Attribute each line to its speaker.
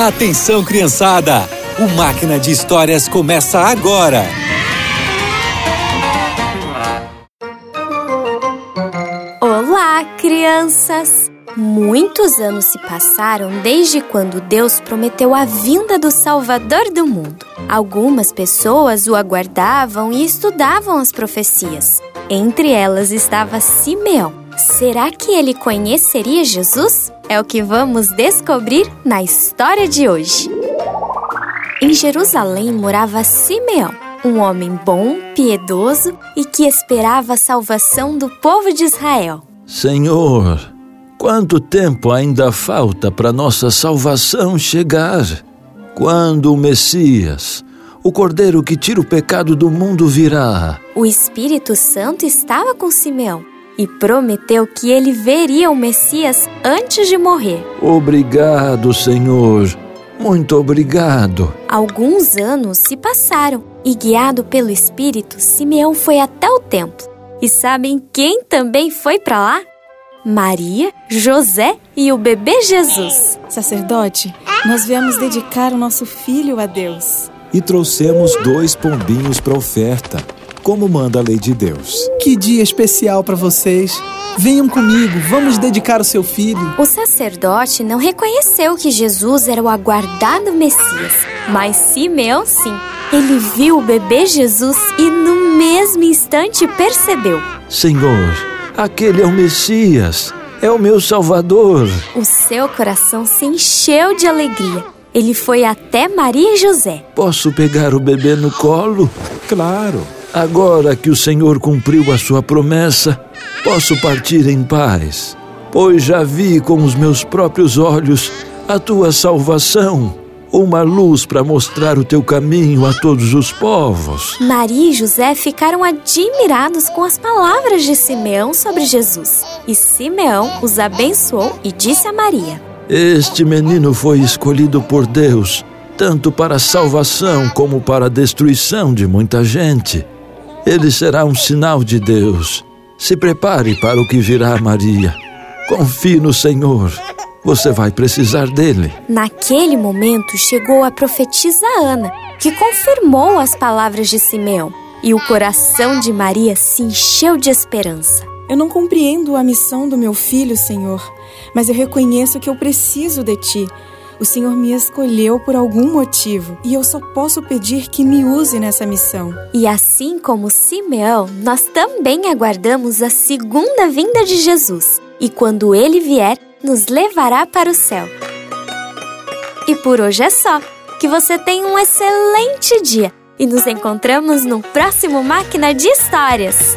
Speaker 1: Atenção, criançada! O Máquina de Histórias começa agora!
Speaker 2: Olá, crianças! Muitos anos se passaram desde quando Deus prometeu a vinda do Salvador do mundo. Algumas pessoas o aguardavam e estudavam as profecias. Entre elas estava Simeão. Será que ele conheceria Jesus? É o que vamos descobrir na história de hoje. Em Jerusalém morava Simeão, um homem bom, piedoso e que esperava a salvação do povo de Israel.
Speaker 3: Senhor, quanto tempo ainda falta para nossa salvação chegar? Quando o Messias, o Cordeiro que tira o pecado do mundo, virá?
Speaker 2: O Espírito Santo estava com Simeão e prometeu que ele veria o Messias antes de morrer.
Speaker 3: Obrigado, Senhor. Muito obrigado.
Speaker 2: Alguns anos se passaram e, guiado pelo Espírito, Simeão foi até o templo. E sabem quem também foi para lá? Maria, José e o bebê Jesus.
Speaker 4: Sacerdote, nós viemos dedicar o nosso filho a Deus.
Speaker 5: E trouxemos dois pombinhos para oferta como manda a lei de Deus.
Speaker 6: Que dia especial para vocês! Venham comigo, vamos dedicar o seu filho.
Speaker 2: O sacerdote não reconheceu que Jesus era o aguardado Messias, mas Simeão sim. Ele viu o bebê Jesus e no mesmo instante percebeu:
Speaker 3: Senhor, aquele é o Messias, é o meu Salvador.
Speaker 2: O seu coração se encheu de alegria. Ele foi até Maria e José.
Speaker 3: Posso pegar o bebê no colo?
Speaker 5: Claro.
Speaker 3: Agora que o Senhor cumpriu a sua promessa, posso partir em paz, pois já vi com os meus próprios olhos a tua salvação, uma luz para mostrar o teu caminho a todos os povos.
Speaker 2: Maria e José ficaram admirados com as palavras de Simeão sobre Jesus. E Simeão os abençoou e disse a Maria:
Speaker 3: Este menino foi escolhido por Deus, tanto para a salvação como para a destruição de muita gente. Ele será um sinal de Deus. Se prepare para o que virá, Maria. Confie no Senhor. Você vai precisar dele.
Speaker 2: Naquele momento chegou a profetisa Ana, que confirmou as palavras de Simeão. E o coração de Maria se encheu de esperança.
Speaker 4: Eu não compreendo a missão do meu filho, Senhor, mas eu reconheço que eu preciso de ti. O Senhor me escolheu por algum motivo e eu só posso pedir que me use nessa missão.
Speaker 2: E assim como Simeão, nós também aguardamos a segunda vinda de Jesus. E quando ele vier, nos levará para o céu. E por hoje é só. Que você tenha um excelente dia e nos encontramos no próximo Máquina de Histórias.